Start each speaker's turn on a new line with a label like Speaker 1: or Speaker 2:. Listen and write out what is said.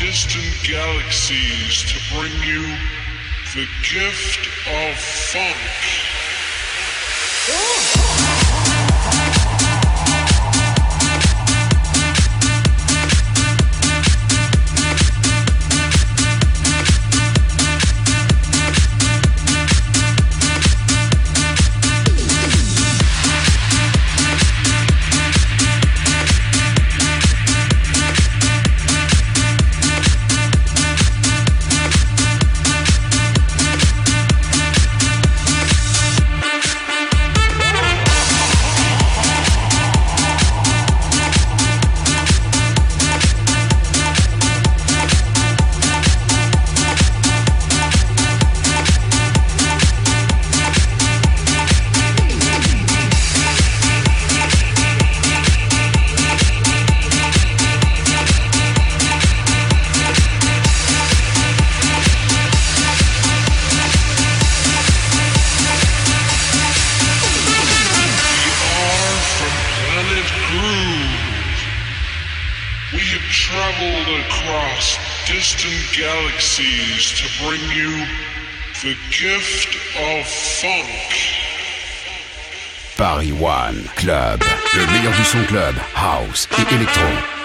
Speaker 1: distant galaxies to bring you the gift of funk. are
Speaker 2: One Club, le meilleur du son club, house et électro.